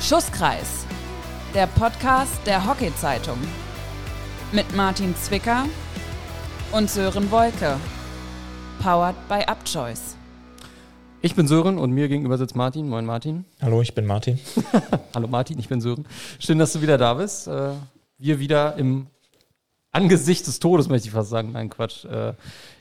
Schusskreis, der Podcast der Hockey-Zeitung. Mit Martin Zwicker und Sören Wolke. Powered by Upchoice. Ich bin Sören und mir gegenüber sitzt Martin. Moin Martin. Hallo, ich bin Martin. Hallo Martin, ich bin Sören. Schön, dass du wieder da bist. Äh, wir wieder im Angesicht des Todes, möchte ich fast sagen. Nein, Quatsch. Äh,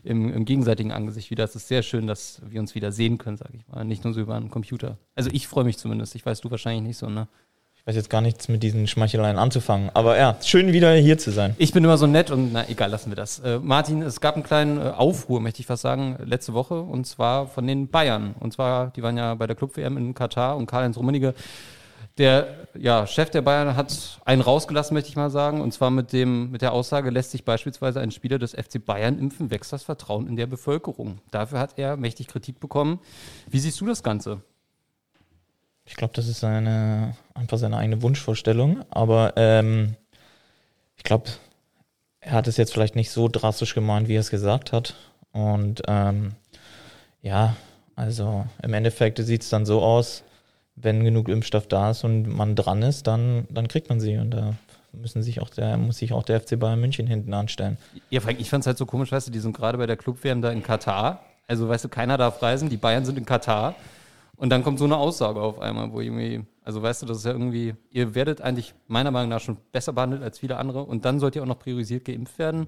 im, Im gegenseitigen Angesicht wieder. Es ist sehr schön, dass wir uns wieder sehen können, sage ich mal. Nicht nur so über einen Computer. Also ich freue mich zumindest. Ich weiß, du wahrscheinlich nicht so, ne? Ich weiß jetzt gar nichts mit diesen Schmeicheleien anzufangen. Aber ja, schön wieder hier zu sein. Ich bin immer so nett und na egal, lassen wir das. Äh, Martin, es gab einen kleinen äh, Aufruhr, möchte ich fast sagen, letzte Woche. Und zwar von den Bayern. Und zwar, die waren ja bei der Club-WM in Katar und Karl-Heinz Rummenigge der ja, Chef der Bayern hat einen rausgelassen, möchte ich mal sagen. Und zwar mit, dem, mit der Aussage, lässt sich beispielsweise ein Spieler des FC Bayern impfen, wächst das Vertrauen in der Bevölkerung. Dafür hat er mächtig Kritik bekommen. Wie siehst du das Ganze? Ich glaube, das ist seine, einfach seine eigene Wunschvorstellung. Aber ähm, ich glaube, er hat es jetzt vielleicht nicht so drastisch gemeint, wie er es gesagt hat. Und ähm, ja, also im Endeffekt sieht es dann so aus, wenn genug Impfstoff da ist und man dran ist, dann, dann kriegt man sie. Und da müssen sich auch der, muss sich auch der FC Bayern München hinten anstellen. Ja, ich fand es halt so komisch, weißt du, die sind gerade bei der Club-WM da in Katar. Also, weißt du, keiner darf reisen, die Bayern sind in Katar. Und dann kommt so eine Aussage auf einmal, wo irgendwie, also weißt du, das ist ja irgendwie, ihr werdet eigentlich meiner Meinung nach schon besser behandelt als viele andere und dann sollt ihr auch noch priorisiert geimpft werden.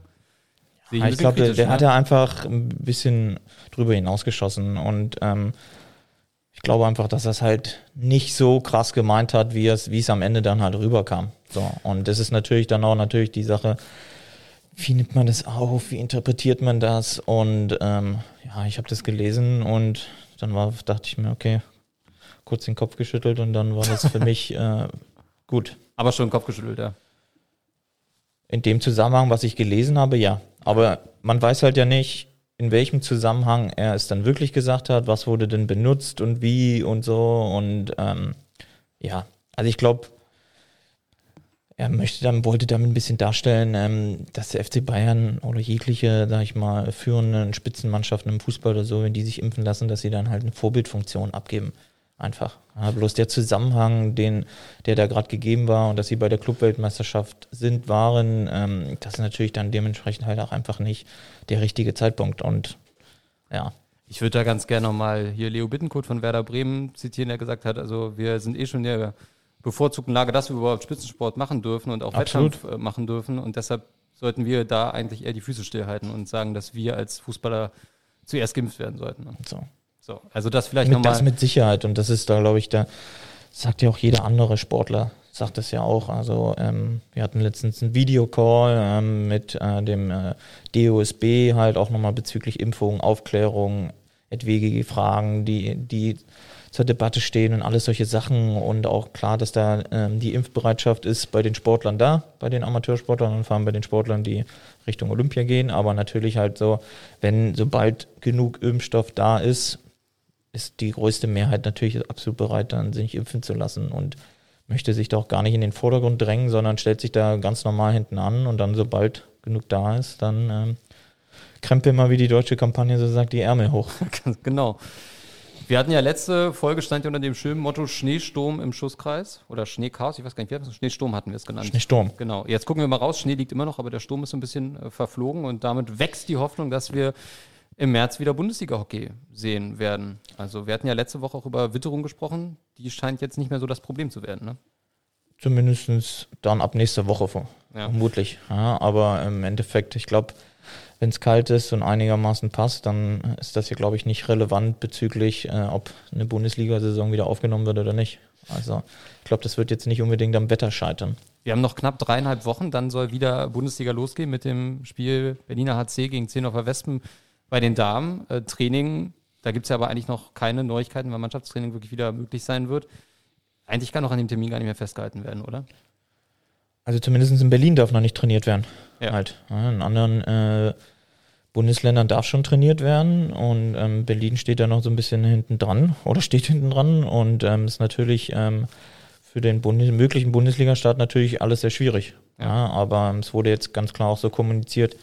ich, ich glaube, der, der ne? hat ja einfach ein bisschen drüber hinausgeschossen und ähm, ich glaube einfach, dass er es halt nicht so krass gemeint hat, wie es, wie es am Ende dann halt rüberkam. So. Und das ist natürlich dann auch natürlich die Sache, wie nimmt man das auf, wie interpretiert man das? Und ähm, ja, ich habe das gelesen und dann war, dachte ich mir, okay, kurz den Kopf geschüttelt und dann war das für mich äh, gut. Aber schon den Kopf geschüttelt, ja. In dem Zusammenhang, was ich gelesen habe, ja. Aber man weiß halt ja nicht, in welchem Zusammenhang er es dann wirklich gesagt hat, was wurde denn benutzt und wie und so. Und ähm, ja, also ich glaube, er möchte dann, wollte damit ein bisschen darstellen, ähm, dass der FC Bayern oder jegliche, sag ich mal, führenden Spitzenmannschaften im Fußball oder so, wenn die sich impfen lassen, dass sie dann halt eine Vorbildfunktion abgeben. Einfach. Ja, bloß der Zusammenhang, den, der da gerade gegeben war und dass sie bei der Clubweltmeisterschaft sind, waren, ähm, das ist natürlich dann dementsprechend halt auch einfach nicht der richtige Zeitpunkt. Und ja. Ich würde da ganz gerne nochmal hier Leo Bittenkurt von Werder Bremen zitieren, der gesagt hat, also wir sind eh schon in der bevorzugten Lage, dass wir überhaupt Spitzensport machen dürfen und auch Absolut. Wettkampf äh, machen dürfen. Und deshalb sollten wir da eigentlich eher die Füße stillhalten und sagen, dass wir als Fußballer zuerst geimpft werden sollten. So. So, also das vielleicht nochmal. Das mit Sicherheit und das ist da, glaube ich, da sagt ja auch jeder andere Sportler, sagt das ja auch. Also ähm, wir hatten letztens einen Videocall ähm, mit äh, dem äh, DOSB halt auch nochmal bezüglich Impfung, Aufklärung, etwaige Fragen, die, die zur Debatte stehen und alles solche Sachen und auch klar, dass da ähm, die Impfbereitschaft ist bei den Sportlern da, bei den Amateursportlern und vor allem bei den Sportlern, die Richtung Olympia gehen, aber natürlich halt so, wenn sobald genug Impfstoff da ist, ist die größte Mehrheit natürlich absolut bereit, dann sich impfen zu lassen und möchte sich da auch gar nicht in den Vordergrund drängen, sondern stellt sich da ganz normal hinten an und dann, sobald genug da ist, dann ähm, krempeln mal, wie die deutsche Kampagne so sagt, die Ärmel hoch. genau. Wir hatten ja letzte Folge, stand ja unter dem schönen Motto Schneesturm im Schusskreis oder Schneechaos, ich weiß gar nicht, wie haben Schneesturm hatten wir es genannt. Schneesturm. Genau. Jetzt gucken wir mal raus, Schnee liegt immer noch, aber der Sturm ist so ein bisschen äh, verflogen und damit wächst die Hoffnung, dass wir im März wieder Bundesliga-Hockey sehen werden. Also wir hatten ja letzte Woche auch über Witterung gesprochen. Die scheint jetzt nicht mehr so das Problem zu werden, ne? Zumindest dann ab nächster Woche ja. vermutlich. Ja, aber im Endeffekt, ich glaube, wenn es kalt ist und einigermaßen passt, dann ist das hier, glaube ich, nicht relevant bezüglich, äh, ob eine Bundesliga-Saison wieder aufgenommen wird oder nicht. Also ich glaube, das wird jetzt nicht unbedingt am Wetter scheitern. Wir haben noch knapp dreieinhalb Wochen, dann soll wieder Bundesliga losgehen mit dem Spiel Berliner HC gegen Zehnhofer Wespen bei den Damen, äh, Training, da gibt es ja aber eigentlich noch keine Neuigkeiten, weil Mannschaftstraining wirklich wieder möglich sein wird. Eigentlich kann noch an dem Termin gar nicht mehr festgehalten werden, oder? Also zumindest in Berlin darf noch nicht trainiert werden. Ja. Halt. in anderen äh, Bundesländern darf schon trainiert werden und ähm, Berlin steht da noch so ein bisschen hinten dran oder steht hinten dran und ähm, ist natürlich ähm, für den Bundes möglichen Bundesliga-Start natürlich alles sehr schwierig. Ja. ja aber es wurde jetzt ganz klar auch so kommuniziert,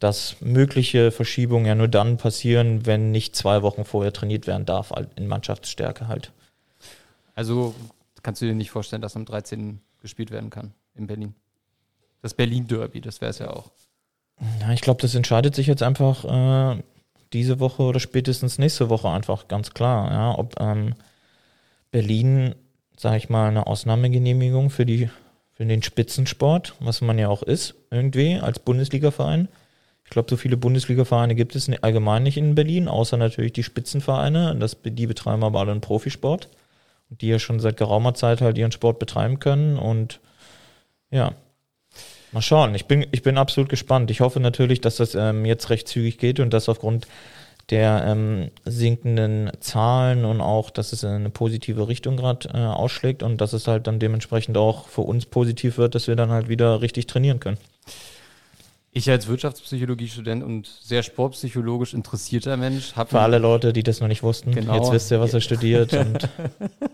dass mögliche Verschiebungen ja nur dann passieren, wenn nicht zwei Wochen vorher trainiert werden darf, in Mannschaftsstärke halt. Also kannst du dir nicht vorstellen, dass am 13. gespielt werden kann in Berlin. Das Berlin-Derby, das wäre es ja auch. Ja, ich glaube, das entscheidet sich jetzt einfach äh, diese Woche oder spätestens nächste Woche einfach ganz klar. Ja, ob ähm, Berlin, sage ich mal, eine Ausnahmegenehmigung für die für den Spitzensport, was man ja auch ist, irgendwie als Bundesligaverein. Ich glaube, so viele Bundesligavereine gibt es allgemein nicht in Berlin, außer natürlich die Spitzenvereine. Das, die betreiben aber alle einen Profisport. Die ja schon seit geraumer Zeit halt ihren Sport betreiben können. Und ja, mal schauen. Ich bin, ich bin absolut gespannt. Ich hoffe natürlich, dass das ähm, jetzt recht zügig geht und dass aufgrund der ähm, sinkenden Zahlen und auch, dass es in eine positive Richtung gerade äh, ausschlägt und dass es halt dann dementsprechend auch für uns positiv wird, dass wir dann halt wieder richtig trainieren können. Ich als Wirtschaftspsychologie-Student und sehr sportpsychologisch interessierter Mensch habe. Für alle Leute, die das noch nicht wussten, genau. jetzt wisst ihr, was er studiert und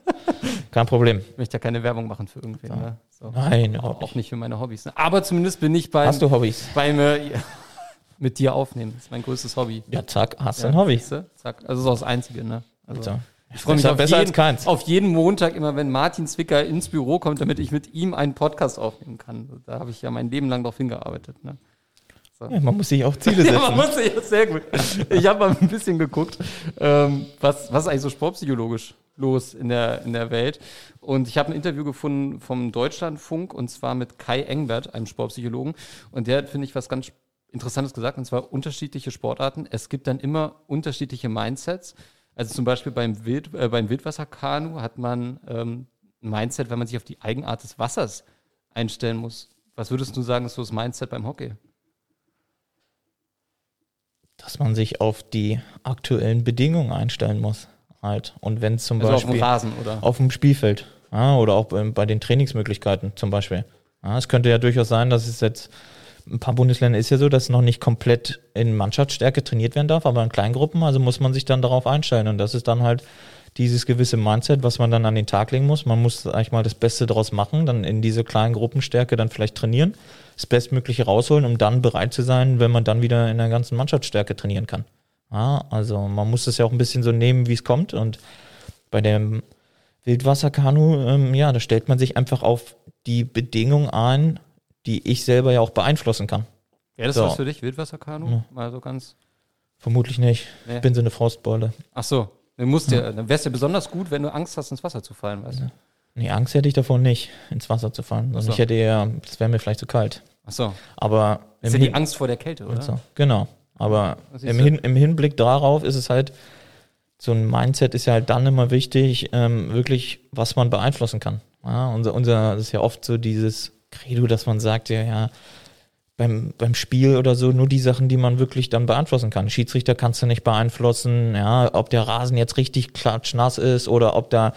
kein Problem. Ich möchte ja keine Werbung machen für irgendwen. Ja. Ne? So. Nein, auch, auch nicht für meine Hobbys. Ne? Aber zumindest bin ich beim. Hast du Hobbys? Beim, äh, mit dir aufnehmen. Das ist mein größtes Hobby. Ja, zack, hast du ja, ein Hobby. Zack. Also das ist auch das Einzige, ne? Also, so. Ich freue mich auf jeden, auf jeden, Montag immer, wenn Martin Zwicker ins Büro kommt, damit ich mit ihm einen Podcast aufnehmen kann. Da habe ich ja mein Leben lang darauf hingearbeitet. Ne? So. Ja, man muss sich auch Ziele setzen. ja, man muss sich, sehr gut. Ich habe mal ein bisschen geguckt, ähm, was, was ist eigentlich so sportpsychologisch los in der, in der Welt. Und ich habe ein Interview gefunden vom Deutschlandfunk und zwar mit Kai Engbert, einem Sportpsychologen. Und der hat, finde ich, was ganz Interessantes gesagt, und zwar unterschiedliche Sportarten. Es gibt dann immer unterschiedliche Mindsets. Also zum Beispiel beim, Wild, äh, beim Wildwasserkanu hat man ähm, ein Mindset, wenn man sich auf die Eigenart des Wassers einstellen muss. Was würdest du sagen, ist so das Mindset beim Hockey? Dass man sich auf die aktuellen Bedingungen einstellen muss. Halt. Und wenn zum also Beispiel auf dem Rasen oder auf dem Spielfeld ja, oder auch bei den Trainingsmöglichkeiten zum Beispiel. Ja, es könnte ja durchaus sein, dass es jetzt ein paar Bundesländer ist ja so, dass noch nicht komplett in Mannschaftsstärke trainiert werden darf, aber in Kleingruppen, also muss man sich dann darauf einstellen. Und das ist dann halt dieses gewisse Mindset, was man dann an den Tag legen muss. Man muss eigentlich mal das Beste daraus machen, dann in diese kleinen Gruppenstärke dann vielleicht trainieren, das Bestmögliche rausholen, um dann bereit zu sein, wenn man dann wieder in der ganzen Mannschaftsstärke trainieren kann. Ja, also man muss das ja auch ein bisschen so nehmen, wie es kommt. Und bei dem Wildwasserkanu, ähm, ja, da stellt man sich einfach auf die Bedingungen ein, die ich selber ja auch beeinflussen kann. Ja, das so. was für dich, Wildwasserkanu? Ja. Mal so ganz. Vermutlich nicht. Nee. Ich bin so eine Frostbeule. Ach so. Dann, musst ja. dann wär's ja besonders gut, wenn du Angst hast, ins Wasser zu fallen, weißt du? Nee, Angst hätte ich davor nicht, ins Wasser zu fallen. Sondern so. ich hätte eher, es wäre mir vielleicht zu kalt. Ach so. Aber. Das ist ja die Angst vor der Kälte, oder? So. Genau. Aber im, Hin, im Hinblick darauf ist es halt, so ein Mindset ist ja halt dann immer wichtig, ähm, wirklich, was man beeinflussen kann. Ja, unser, unser, das ist ja oft so dieses, Credo, dass man sagt, ja, ja, beim, beim Spiel oder so nur die Sachen, die man wirklich dann beeinflussen kann. Schiedsrichter kannst du nicht beeinflussen, ja, ob der Rasen jetzt richtig klatschnass ist oder ob da,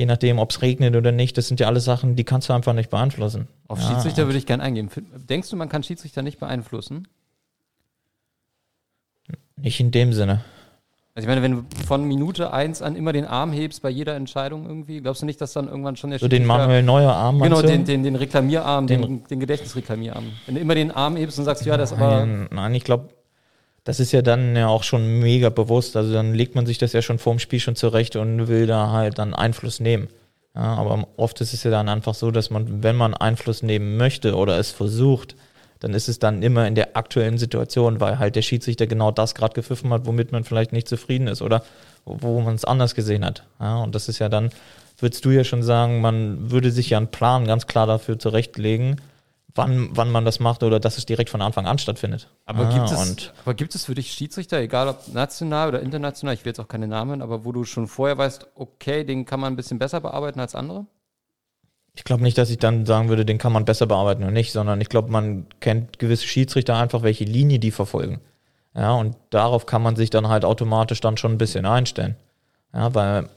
je nachdem, ob es regnet oder nicht, das sind ja alles Sachen, die kannst du einfach nicht beeinflussen. Auf ja, Schiedsrichter würde ich gerne eingehen. Denkst du, man kann Schiedsrichter nicht beeinflussen? Nicht in dem Sinne. Also ich meine, wenn du von Minute 1 an immer den Arm hebst bei jeder Entscheidung irgendwie, glaubst du nicht, dass dann irgendwann schon der So den Manuel Neuer Arm Genau, den, den, den Reklamierarm, den, den, den Gedächtnisreklamierarm. Wenn du immer den Arm hebst und sagst, ja, das nein, aber... Nein, ich glaube, das ist ja dann ja auch schon mega bewusst. Also dann legt man sich das ja schon vorm Spiel schon zurecht und will da halt dann Einfluss nehmen. Ja, aber oft ist es ja dann einfach so, dass man, wenn man Einfluss nehmen möchte oder es versucht, dann ist es dann immer in der aktuellen Situation, weil halt der Schiedsrichter genau das gerade gepfiffen hat, womit man vielleicht nicht zufrieden ist oder wo man es anders gesehen hat. Ja, und das ist ja dann, würdest du ja schon sagen, man würde sich ja einen Plan ganz klar dafür zurechtlegen, wann, wann man das macht oder dass es direkt von Anfang an stattfindet. Aber, ah, gibt, es, aber gibt es für dich Schiedsrichter, egal ob national oder international, ich will jetzt auch keine Namen, aber wo du schon vorher weißt, okay, den kann man ein bisschen besser bearbeiten als andere? Ich glaube nicht, dass ich dann sagen würde, den kann man besser bearbeiten oder nicht, sondern ich glaube, man kennt gewisse Schiedsrichter einfach, welche Linie die verfolgen. Ja, und darauf kann man sich dann halt automatisch dann schon ein bisschen einstellen. Ja, weil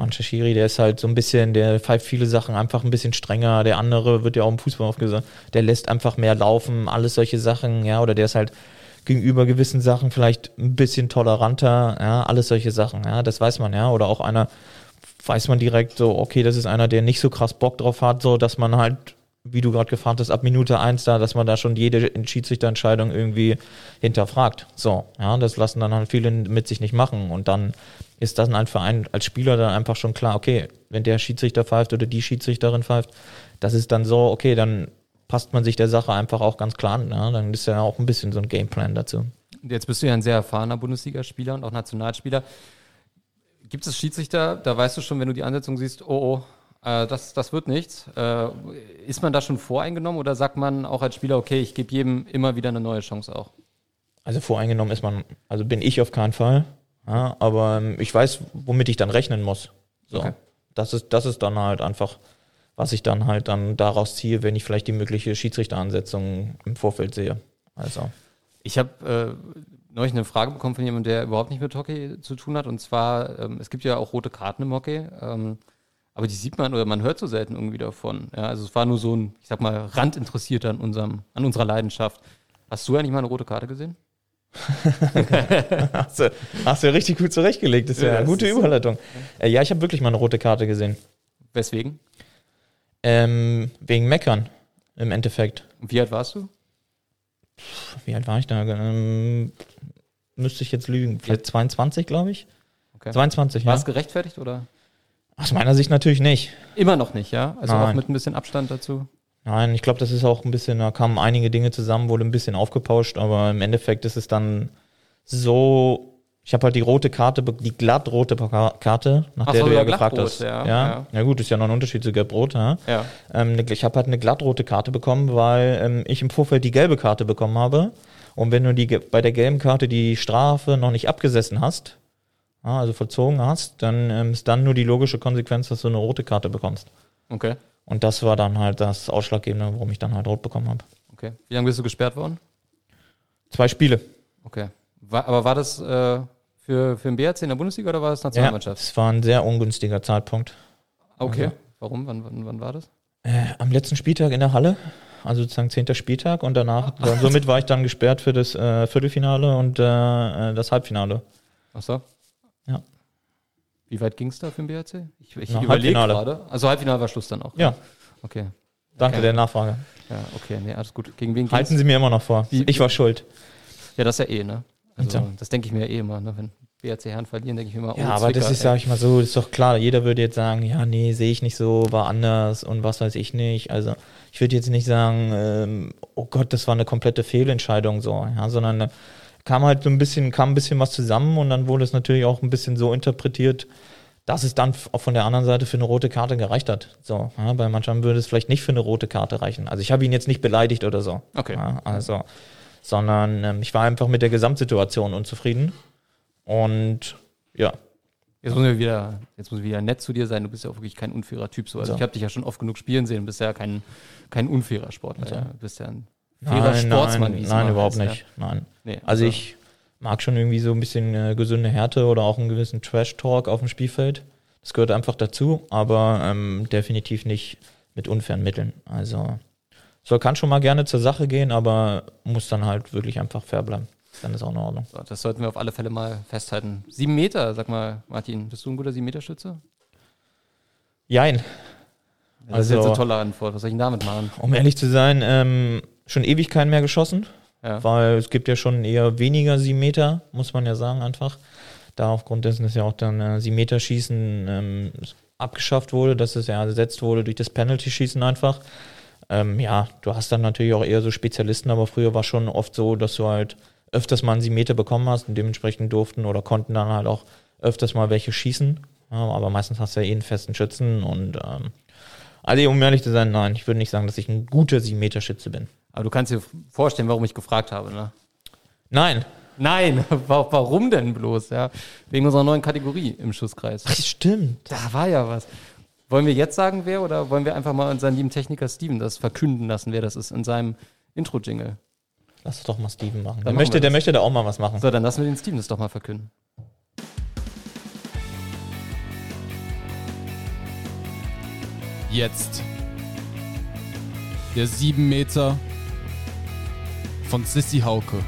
mancher Schiri, der ist halt so ein bisschen, der pfeift viele Sachen einfach ein bisschen strenger. Der andere wird ja auch im Fußball aufgesagt, der lässt einfach mehr laufen, alles solche Sachen, ja, oder der ist halt gegenüber gewissen Sachen vielleicht ein bisschen toleranter, ja, alles solche Sachen, ja, das weiß man, ja, oder auch einer, weiß man direkt so, okay, das ist einer, der nicht so krass Bock drauf hat, so dass man halt wie du gerade gefragt hast, ab Minute eins da, dass man da schon jede Schiedsrichterentscheidung irgendwie hinterfragt. So, ja, das lassen dann halt viele mit sich nicht machen. Und dann ist das ein Verein als Spieler dann einfach schon klar, okay, wenn der Schiedsrichter pfeift oder die Schiedsrichterin pfeift, das ist dann so, okay, dann passt man sich der Sache einfach auch ganz klar an. Ja? Dann ist ja auch ein bisschen so ein Gameplan dazu. Jetzt bist du ja ein sehr erfahrener Bundesligaspieler und auch Nationalspieler. Gibt es Schiedsrichter, da weißt du schon, wenn du die Ansetzung siehst, oh, oh, äh, das, das wird nichts. Äh, ist man da schon voreingenommen oder sagt man auch als Spieler, okay, ich gebe jedem immer wieder eine neue Chance auch? Also voreingenommen ist man, also bin ich auf keinen Fall. Ja, aber ähm, ich weiß, womit ich dann rechnen muss. So. Okay. Das ist, das ist dann halt einfach, was ich dann halt dann daraus ziehe, wenn ich vielleicht die mögliche Schiedsrichteransetzung im Vorfeld sehe. Also. Ich habe äh, neulich eine Frage bekommen von jemandem, der überhaupt nicht mit Hockey zu tun hat. Und zwar, ähm, es gibt ja auch rote Karten im Hockey. Ähm, aber die sieht man oder man hört so selten irgendwie davon. Ja, also es war nur so ein, ich sag mal, Randinteressierter an, unserem, an unserer Leidenschaft. Hast du eigentlich mal eine rote Karte gesehen? hast, du, hast du richtig gut zurechtgelegt. Das ist ja, ja eine gute Überleitung. So. Äh, ja, ich habe wirklich mal eine rote Karte gesehen. Weswegen? Ähm, wegen Meckern im Endeffekt. Und wie alt warst du? Wie alt war ich da? Ähm, müsste ich jetzt lügen. Vielleicht 22, glaube ich. Okay. 22, War es gerechtfertigt oder? Aus meiner Sicht natürlich nicht. Immer noch nicht, ja? Also Nein. auch mit ein bisschen Abstand dazu? Nein, ich glaube, das ist auch ein bisschen, da kamen einige Dinge zusammen, wurde ein bisschen aufgepauscht, aber im Endeffekt ist es dann so, ich habe halt die rote Karte, die glattrote Karte, nach Ach der so, du ja gefragt hast. Ja, ja. ja. ja gut, ist ja noch ein Unterschied zu gelb-rot. Ja? ja. Ähm, ne, ich habe halt eine glattrote Karte bekommen, weil ähm, ich im Vorfeld die gelbe Karte bekommen habe. Und wenn du die bei der gelben Karte die Strafe noch nicht abgesessen hast, also vollzogen hast, dann ähm, ist dann nur die logische Konsequenz, dass du eine rote Karte bekommst. Okay. Und das war dann halt das Ausschlaggebende, warum ich dann halt rot bekommen habe. Okay. Wie lange bist du gesperrt worden? Zwei Spiele. Okay. War, aber war das äh, für, für den BRC in der Bundesliga oder war das Nationalmannschaft? Ja, es war ein sehr ungünstiger Zeitpunkt. Okay. Also, Warum? Wann, wann, wann war das? Äh, am letzten Spieltag in der Halle, also sozusagen zehnter Spieltag und danach, Ach, somit war ich dann gesperrt für das äh, Viertelfinale und äh, das Halbfinale. Ach so. Ja. Wie weit ging es da für den BRC? Ich, ich überlege gerade. Also Halbfinale war Schluss dann auch. Ja. Okay. Danke okay. der Nachfrage. Ja, okay, nee, alles gut. Gegen wen Halten Sie mir immer noch vor. Wie, ich war schuld. Ja, das ist ja eh, ne? Also, ja. das denke ich mir ja eh immer, ne? Wenn BRC Herren verlieren, denke ich mir immer, oh, Ja, aber Zwicker, das ist, sag ich mal so, ist doch klar, jeder würde jetzt sagen, ja, nee, sehe ich nicht so, war anders und was weiß ich nicht. Also, ich würde jetzt nicht sagen, ähm, oh Gott, das war eine komplette Fehlentscheidung so, ja, sondern kam halt so ein bisschen, kam ein bisschen was zusammen und dann wurde es natürlich auch ein bisschen so interpretiert, dass es dann auch von der anderen Seite für eine rote Karte gereicht hat. So, ja, bei manchen würde es vielleicht nicht für eine rote Karte reichen. Also ich habe ihn jetzt nicht beleidigt oder so. Okay. Ja, also, sondern ähm, ich war einfach mit der Gesamtsituation unzufrieden. Und ja. Jetzt muss, ich wieder, jetzt muss ich wieder nett zu dir sein. Du bist ja auch wirklich kein unfairer Typ. So. Also so. ich habe dich ja schon oft genug spielen sehen. Du bist ja kein, kein unfairer Sportler. So. Ja. Du bist ja ein fairer nein, Sportsmann. Nein, nein überhaupt heißt, nicht. Ja. Nein. Nee, also, also ich mag schon irgendwie so ein bisschen äh, gesunde Härte oder auch einen gewissen Trash-Talk auf dem Spielfeld. Das gehört einfach dazu, aber ähm, definitiv nicht mit unfairen Mitteln. Also soll kann schon mal gerne zur Sache gehen, aber muss dann halt wirklich einfach fair bleiben. Dann ist auch in Ordnung. So, das sollten wir auf alle Fälle mal festhalten. Sieben Meter, sag mal, Martin, bist du ein guter Sieben-Meter-Schütze? Jein. Das also, ist jetzt eine tolle Antwort. Was soll ich denn damit machen? Um ehrlich zu sein, ähm, schon ewig keinen mehr geschossen. Ja. Weil es gibt ja schon eher weniger 7 Meter, muss man ja sagen, einfach. Da aufgrund dessen ist ja auch dann äh, 7 Meter Schießen ähm, abgeschafft wurde, dass es ja ersetzt wurde durch das Penalty-Schießen einfach. Ähm, ja, du hast dann natürlich auch eher so Spezialisten, aber früher war schon oft so, dass du halt öfters mal einen 7 Meter bekommen hast und dementsprechend durften oder konnten dann halt auch öfters mal welche schießen. Ja, aber meistens hast du ja eh einen festen Schützen und ähm, also um ehrlich zu sein, nein, ich würde nicht sagen, dass ich ein guter 7-Meter-Schütze bin. Aber du kannst dir vorstellen, warum ich gefragt habe, ne? Nein. Nein, warum denn bloß? Ja, wegen unserer neuen Kategorie im Schusskreis. Ach, stimmt. Da war ja was. Wollen wir jetzt sagen, wer oder wollen wir einfach mal unseren lieben Techniker Steven das verkünden lassen, wer das ist in seinem Intro-Jingle? Lass es doch mal Steven machen. Der möchte, der möchte da auch mal was machen. So, dann lassen wir den Steven das doch mal verkünden. Jetzt. Der 7 Meter von Sissy Hauke.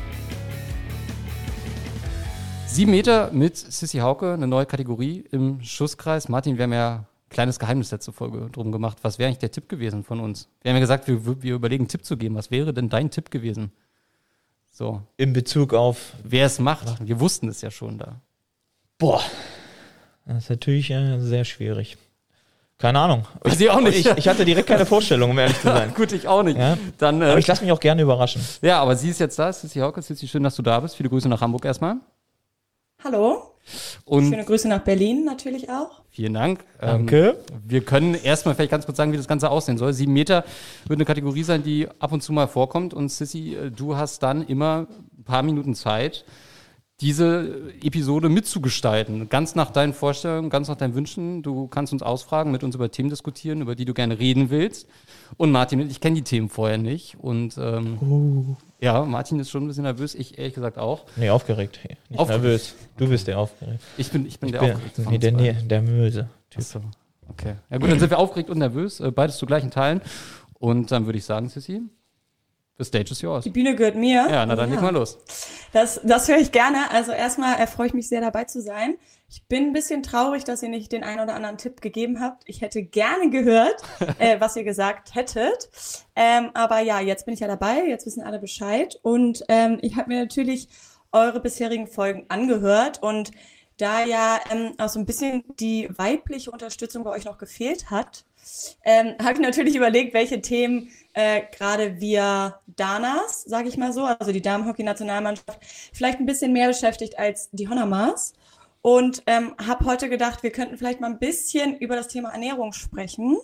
Sieben Meter mit Sissy Hauke, eine neue Kategorie im Schusskreis. Martin, wir haben ja kleines Geheimnis letzte Folge drum gemacht. Was wäre eigentlich der Tipp gewesen von uns? Wir haben ja gesagt, wir, wir überlegen, einen Tipp zu geben. Was wäre denn dein Tipp gewesen? So, In Bezug auf, wer es macht. Wir wussten es ja schon da. boah, das ist natürlich äh, sehr schwierig. Keine Ahnung. Weiß ich auch nicht. Ich, ich hatte direkt keine Vorstellung, um ehrlich zu sein. Gut, ich auch nicht. Ja. Dann, äh, Aber ich lasse mich auch gerne überraschen. ja, aber sie ist jetzt da. Sissi Hauke, Sissi, schön, dass du da bist. Viele Grüße nach Hamburg erstmal. Hallo, Und schöne Grüße nach Berlin natürlich auch. vielen Dank. Danke. Ähm, wir können erstmal vielleicht ganz kurz sagen, wie das Ganze aussehen soll. Sieben Meter wird eine Kategorie sein, die ab und zu mal vorkommt. Und Sissy, äh, du hast dann immer ein paar Minuten Zeit, diese Episode mitzugestalten. Ganz nach deinen Vorstellungen, ganz nach deinen Wünschen. Du kannst uns ausfragen, mit uns über Themen diskutieren, über die du gerne reden willst. Und Martin, ich kenne die Themen vorher nicht. Und ähm, ja, Martin ist schon ein bisschen nervös. Ich ehrlich gesagt auch. Nee, aufgeregt. Nicht Aufgeregt. nervös. Du bist der aufgeregt. Ich bin, ich bin Ich der bin, aufgeregte von nee, der, nee, der Möse. Ach so. Okay. Ja gut, dann sind wir aufgeregt und nervös, äh, beides zu gleichen Teilen. Und dann würde ich sagen, Sissi, the stage is yours. Die Bühne gehört mir. Ja, na dann leg mal los. Das, das höre ich gerne. Also erstmal äh, freue ich mich sehr dabei zu sein. Ich bin ein bisschen traurig, dass ihr nicht den einen oder anderen Tipp gegeben habt. Ich hätte gerne gehört, äh, was ihr gesagt hättet. Ähm, aber ja, jetzt bin ich ja dabei. Jetzt wissen alle Bescheid. Und ähm, ich habe mir natürlich eure bisherigen Folgen angehört und da ja ähm, auch so ein bisschen die weibliche Unterstützung bei euch noch gefehlt hat, ähm, habe ich natürlich überlegt, welche Themen äh, gerade wir Danas, sage ich mal so, also die Damenhockey-Nationalmannschaft, vielleicht ein bisschen mehr beschäftigt als die Honamas. Und ähm, habe heute gedacht, wir könnten vielleicht mal ein bisschen über das Thema Ernährung sprechen,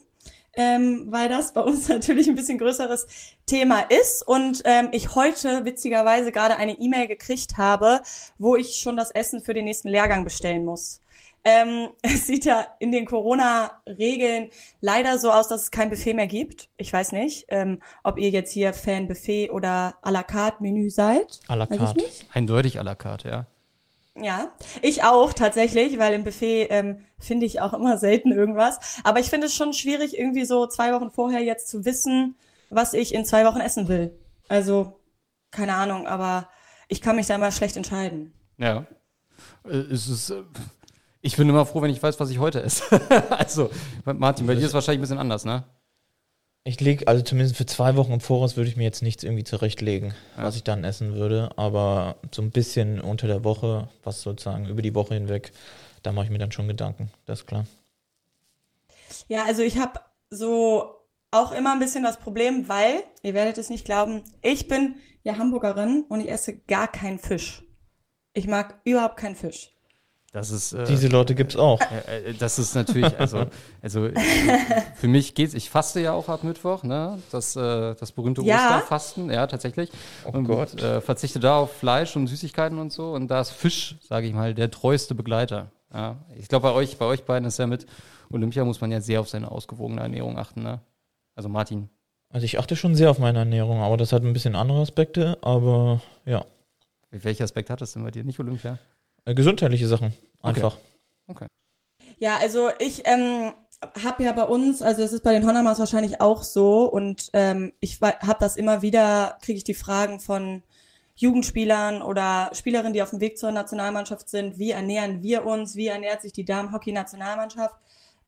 ähm, weil das bei uns natürlich ein bisschen größeres Thema ist. Und ähm, ich heute witzigerweise gerade eine E-Mail gekriegt habe, wo ich schon das Essen für den nächsten Lehrgang bestellen muss. Ähm, es sieht ja in den Corona-Regeln leider so aus, dass es kein Buffet mehr gibt. Ich weiß nicht, ähm, ob ihr jetzt hier Fan Buffet oder à la carte Menü seid. À la carte. Eindeutig à la carte, ja. Ja, ich auch tatsächlich, weil im Buffet ähm, finde ich auch immer selten irgendwas. Aber ich finde es schon schwierig, irgendwie so zwei Wochen vorher jetzt zu wissen, was ich in zwei Wochen essen will. Also, keine Ahnung, aber ich kann mich da immer schlecht entscheiden. Ja. Äh, Es ist, äh, ich bin immer froh, wenn ich weiß, was ich heute esse. also, Martin, bei dir ist es wahrscheinlich ein bisschen anders, ne? Ich lege, also zumindest für zwei Wochen im Voraus würde ich mir jetzt nichts irgendwie zurechtlegen, was ich dann essen würde. Aber so ein bisschen unter der Woche, was sozusagen über die Woche hinweg, da mache ich mir dann schon Gedanken, das ist klar. Ja, also ich habe so auch immer ein bisschen das Problem, weil, ihr werdet es nicht glauben, ich bin ja Hamburgerin und ich esse gar keinen Fisch. Ich mag überhaupt keinen Fisch. Das ist. Äh, Diese Leute gibt's auch. Äh, äh, Das ist natürlich, also, also äh, für mich geht's, ich faste ja auch ab Mittwoch, ne? Das, äh, das berühmte Ja? Osterfasten, ja, tatsächlich. Oh und Gott. Äh, verzichte da auf Fleisch und Süßigkeiten und so. Und da ist Fisch, sage ich mal, der treueste Begleiter. Ja. Ich glaube, bei euch, bei euch beiden ist ja mit Olympia muss man ja sehr auf seine ausgewogene Ernährung achten, ne? Also Martin. Also ich achte schon sehr auf meine Ernährung, aber das hat ein bisschen andere Aspekte, aber ja. Welcher Aspekt hat das denn bei dir? Nicht Olympia? Äh, Gesundheitliche Sachen. Einfach. Ja, also ich ähm, habe ja bei uns, also es ist bei den Honamas wahrscheinlich auch so und ähm, ich habe das immer wieder, kriege ich die Fragen von Jugendspielern oder Spielerinnen, die auf dem Weg zur Nationalmannschaft sind, wie ernähren wir uns, wie ernährt sich die Damenhockey-Nationalmannschaft?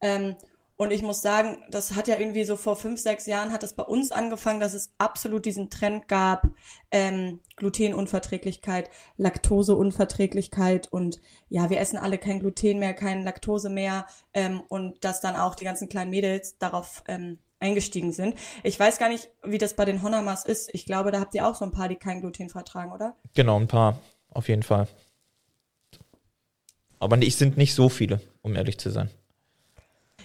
Ähm, und ich muss sagen, das hat ja irgendwie so vor fünf, sechs Jahren hat es bei uns angefangen, dass es absolut diesen Trend gab, ähm, Glutenunverträglichkeit, Laktoseunverträglichkeit und ja, wir essen alle kein Gluten mehr, kein Laktose mehr ähm, und dass dann auch die ganzen kleinen Mädels darauf ähm, eingestiegen sind. Ich weiß gar nicht, wie das bei den Honamas ist. Ich glaube, da habt ihr auch so ein paar, die kein Gluten vertragen, oder? Genau, ein paar, auf jeden Fall. Aber es sind nicht so viele, um ehrlich zu sein.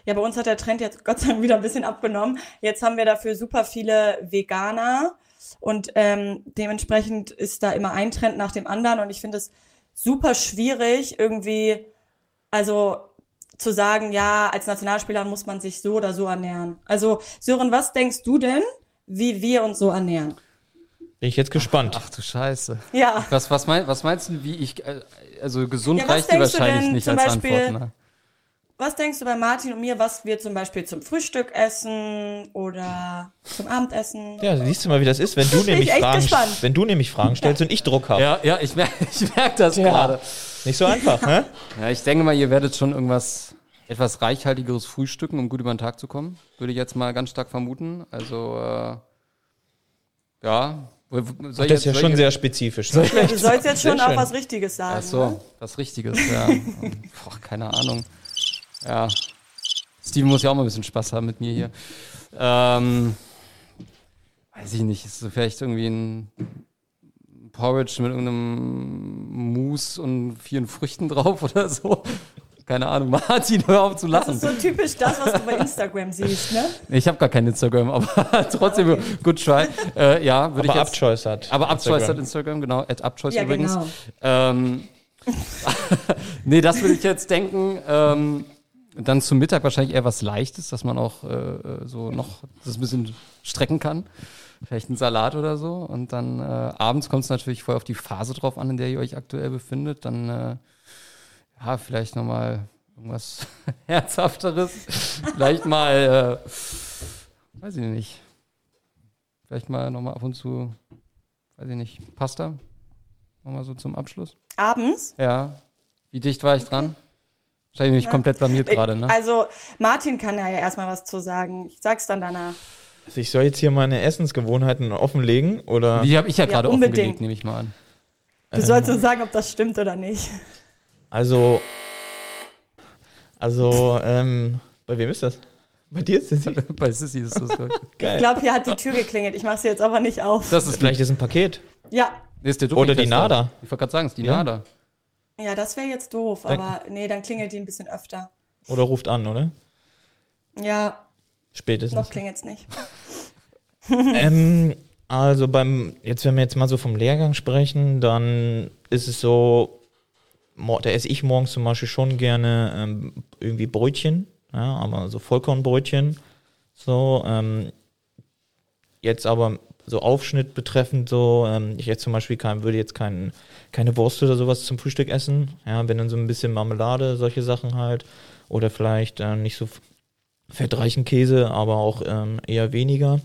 Ja, bei uns hat der Trend jetzt Gott sei Dank wieder ein bisschen abgenommen. Jetzt haben wir dafür super viele Veganer und ähm, dementsprechend ist da immer ein Trend nach dem anderen und ich finde es super schwierig irgendwie, also zu sagen, ja, als Nationalspieler muss man sich so oder so ernähren. Also Sören, was denkst du denn, wie wir uns so ernähren? Bin ich jetzt gespannt. Ach du Scheiße. Ja. Was, was, mein, was meinst du, wie ich, äh, also gesund Ja, reicht dir wahrscheinlich nicht als Beispiel- Antwort, ne? Was denkst du bei Martin und mir, was wir zum Beispiel zum Frühstück essen oder zum Abendessen? Ja, siehst du mal, wie das ist, wenn du nämlich Fragen, gespannt. wenn du nämlich Fragen stellst und ich Druck habe. Ja, ja, ich merke ich merk das Ja. gerade. Nicht so einfach, ne? Ja, ich denke mal, ihr werdet schon irgendwas, etwas reichhaltigeres Frühstücken, um gut über den Tag zu kommen. Würde ich jetzt mal ganz stark vermuten. Also, äh, ja. Soll ich Das ist jetzt- ja soll schon ich- sehr spezifisch. Ne? Ja, du sollst jetzt schon auch was Richtiges sagen. Ach so, ne? was Richtiges, ja. Boah, keine Ahnung. Ja. Steven muss ja auch mal ein bisschen Spaß haben mit mir hier. Ähm, weiß ich nicht, ist so vielleicht irgendwie ein Porridge mit irgendeinem Mousse und vielen Früchten drauf oder so. Keine Ahnung, Martin, hör auf zu Das lachen. ist so typisch das, was du bei Instagram siehst, ne? Ich habe gar kein Instagram, aber trotzdem, good try. Äh, ja, würde ich Aber jetzt. Upchoice hat. Aber Upchoice hat Instagram. Instagram, genau, at Upchoice Ja, übrigens. genau. Ähm, nee, das würde ich jetzt denken. Ähm, dann zum Mittag wahrscheinlich eher was Leichtes, dass man auch äh, so noch das ein bisschen strecken kann. Vielleicht ein Salat oder so. Und dann äh, abends kommt es natürlich voll auf die Phase drauf an, in der ihr euch aktuell befindet. Dann äh, ja, vielleicht nochmal irgendwas Herzhafteres. vielleicht mal, äh, weiß ich nicht. Vielleicht mal nochmal ab und zu, weiß ich nicht, Pasta. Nochmal so zum Abschluss. Abends. Ja. Wie dicht war ich dran? Wahrscheinlich mich komplett blamiert gerade, ne? Also, Martin kann ja erstmal was zu sagen. Ich sag's dann danach. Also ich soll jetzt hier meine Essensgewohnheiten offenlegen oder? Die habe ich ja Ja, gerade unbedingt. offengelegt, nehme ich mal an. Du sollst uns sagen, ob das stimmt oder nicht. Also, also, ähm, bei wem ist das? Bei dir ist das Bei Sissy ist das so. Ich geil. glaube, hier hat die Tür geklingelt. Ich mache sie jetzt aber nicht auf. Das ist Vielleicht ist ein Paket. Ja, Nee, ist der Oder die. Nada. Ich wollte gerade sagen, es ist die Ja. Nada. Ja, das wäre jetzt doof. Aber nee, dann klingelt die ein bisschen öfter. Oder ruft an, oder? Ja, noch Spätestens. klingelt's nicht. ähm, also beim, jetzt wenn wir jetzt mal so vom Lehrgang sprechen, dann ist es so, da esse ich morgens zum Beispiel schon gerne ähm, irgendwie Brötchen, ja, aber so Vollkornbrötchen. So, ähm, jetzt aber so Aufschnitt betreffend so, ähm, ich jetzt zum Beispiel kein, würde jetzt kein, keine Wurst oder sowas zum Frühstück essen. Ja, wenn dann so ein bisschen Marmelade, solche Sachen halt. Oder vielleicht äh, nicht so fettreichen Käse, aber auch ähm, eher weniger.